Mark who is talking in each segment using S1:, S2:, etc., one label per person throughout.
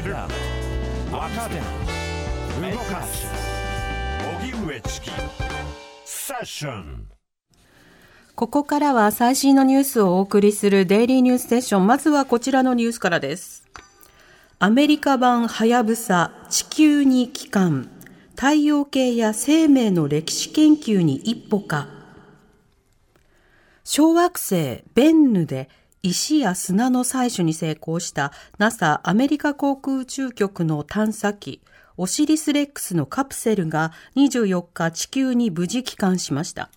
S1: 知る若手動かす荻上チキセッション
S2: ここからは最新のニュースをお送りするデイリーニュースセッション。まずはこちらのニュースからです。アメリカ版はやぶさ地球に帰還。太陽系や生命の歴史研究に一歩か。小惑星ベンヌで石や砂の採取に成功した NASA アメリカ航空宇宙局の探査機オシリスレックスのカプセルが24日地球に無事帰還しました。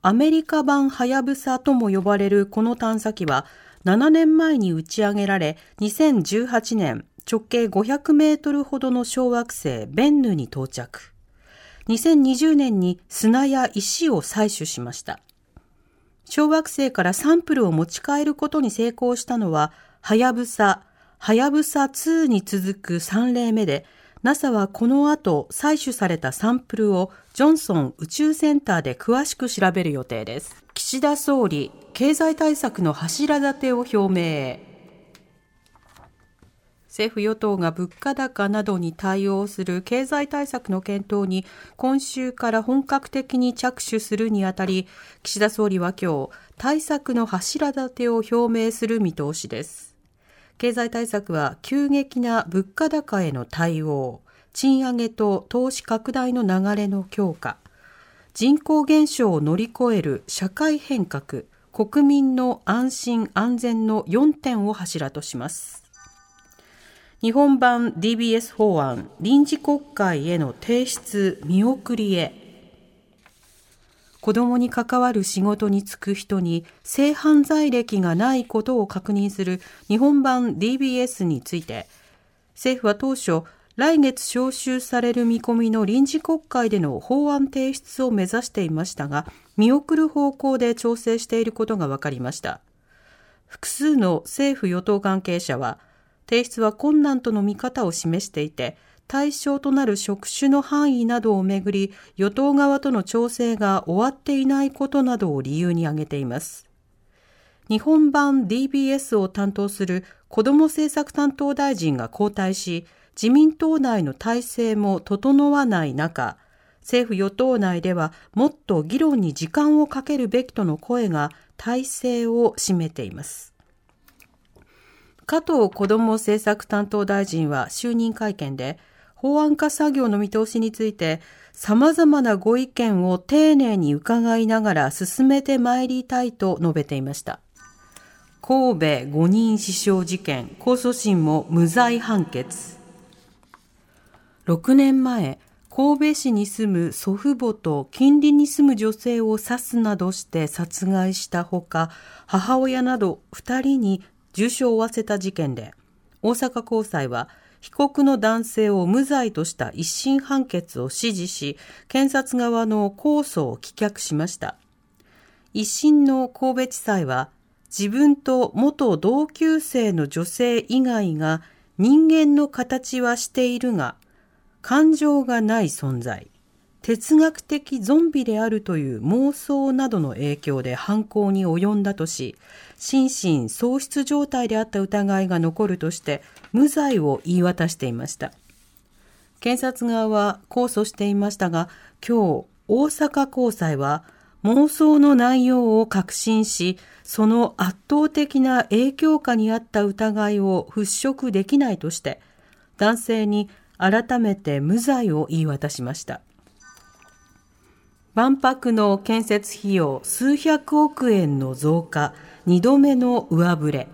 S2: アメリカ版はやぶさとも呼ばれるこの探査機は7年前に打ち上げられ2018年直径500メートルほどの小惑星ベンヌに到着。2020年に砂や石を採取しました。小惑星からサンプルを持ち帰ることに成功したのは、はやぶさ、はやぶさ2に続く3例目で、NASA はこの後採取されたサンプルをジョンソン宇宙センターで詳しく調べる予定です。岸田総理、経済対策の柱立てを表明政府与党が物価高などに対応する経済対策の検討に今週から本格的に着手するにあたり岸田総理は今日対策の柱立てを表明する見通しです。経済対策は急激な物価高への対応賃上げと投資拡大の流れの強化人口減少を乗り越える社会変革国民の安心安全の4点を柱とします。日本版 DBS 法案臨時国会への提出見送りへ。子供に関わる仕事に就く人に性犯罪歴がないことを確認する日本版 DBS について政府は当初来月召集される見込みの臨時国会での法案提出を目指していましたが見送る方向で調整していることが分かりました。複数の政府与党関係者は提出は困難との見方を示していて、対象となる職種の範囲などをめぐり、与党側との調整が終わっていないことなどを理由に挙げています。日本版 DBS を担当する子ども政策担当大臣が交代し、自民党内の体制も整わない中、政府与党内ではもっと議論に時間をかけるべきとの声が体制を占めています。加藤子ども政策担当大臣は就任会見で、法案化作業の見通しについて、様々なご意見を丁寧に伺いながら進めてまいりたいと述べていました。神戸5人死傷事件、控訴審も無罪判決。6年前、神戸市に住む祖父母と近隣に住む女性を刺すなどして殺害したほか、母親など2人に重傷を負わせた事件で、大阪高裁は被告の男性を無罪とした一審判決を支持し、検察側の控訴を棄却しました。一審の神戸地裁は、自分と元同級生の女性以外が人間の形はしているが、感情がない存在。哲学的ゾンビであるという妄想などの影響で犯行に及んだとし、心神喪失状態であった疑いが残るとして無罪を言い渡していました。検察側は控訴していましたが、今日大阪高裁は妄想の内容を確信し、その圧倒的な影響下にあった疑いを払拭できないとして、男性に改めて無罪を言い渡しました。万博の建設費用数百億円の増加、2度目の上振れ。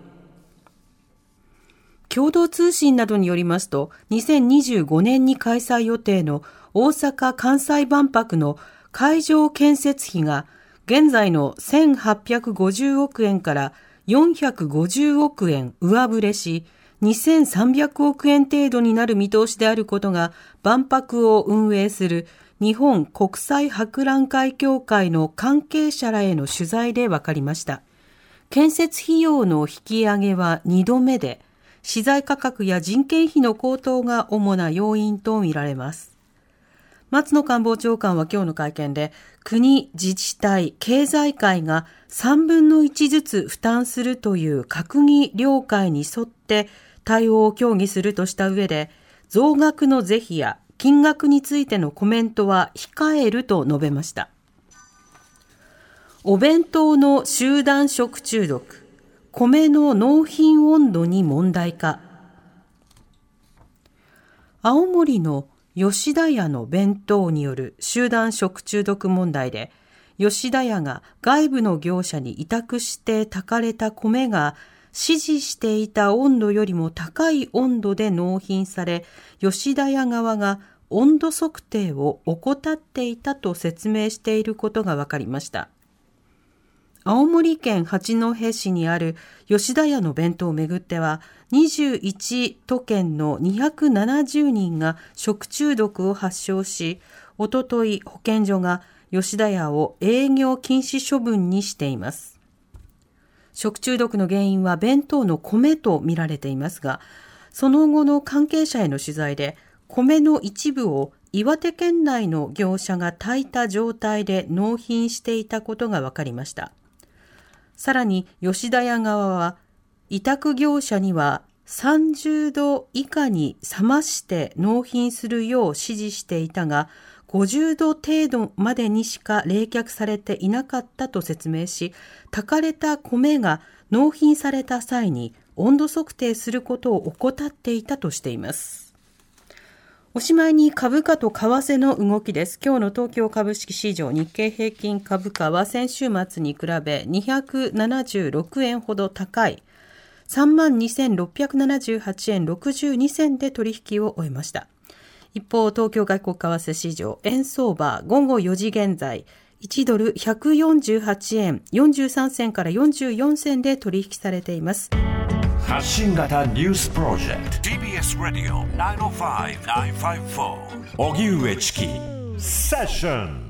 S2: 共同通信などによりますと、2025年に開催予定の大阪・関西万博の会場建設費が現在の1850億円から450億円上振れし、2300億円程度になる見通しであることが万博を運営する日本国際博覧会協会の関係者らへの取材で分かりました。建設費用の引き上げは2度目で、資材価格や人件費の高騰が主な要因とみられます。松野官房長官は今日の会見で、国、自治体、経済界が3分の1ずつ負担するという閣議了解に沿って、対応を協議するとした上で、増額の是非や金額についてのコメントは控えると述べました。お弁当の集団食中毒、米の納品温度に問題か。青森の吉田屋の弁当による集団食中毒問題で、吉田屋が外部の業者に委託して炊かれた米が指示していた温度よりも高い温度で納品され、吉田屋側が温度測定を怠っていたと説明していることが分かりました。青森県八戸市にある吉田屋の弁当をめぐっては、21都県の270人が食中毒を発症し、おととい保健所が吉田屋を営業禁止処分にしています。食中毒の原因は弁当の米と見られていますが、その後の関係者への取材で、米の一部を岩手県内の業者が炊いた状態で納品していたことが分かりました。さらに吉田屋側は、委託業者には30度以下に冷まして納品するよう指示していたが、50度程度までにしか冷却されていなかったと説明し、炊かれた米が納品された際に温度測定することを怠っていたとしています。おしまいに株価と為替の動きです。今日の東京株式市場日経平均株価は先週末に比べ276円ほど高い32,678円62銭で取引を終えました。一方、東京外国為替市場円相場午後4時現在1ドル148円43銭から44銭で取引されています。
S1: 発信型ニュースプロジェクト TBS ラディオ905-954おぎゅうえちきセッション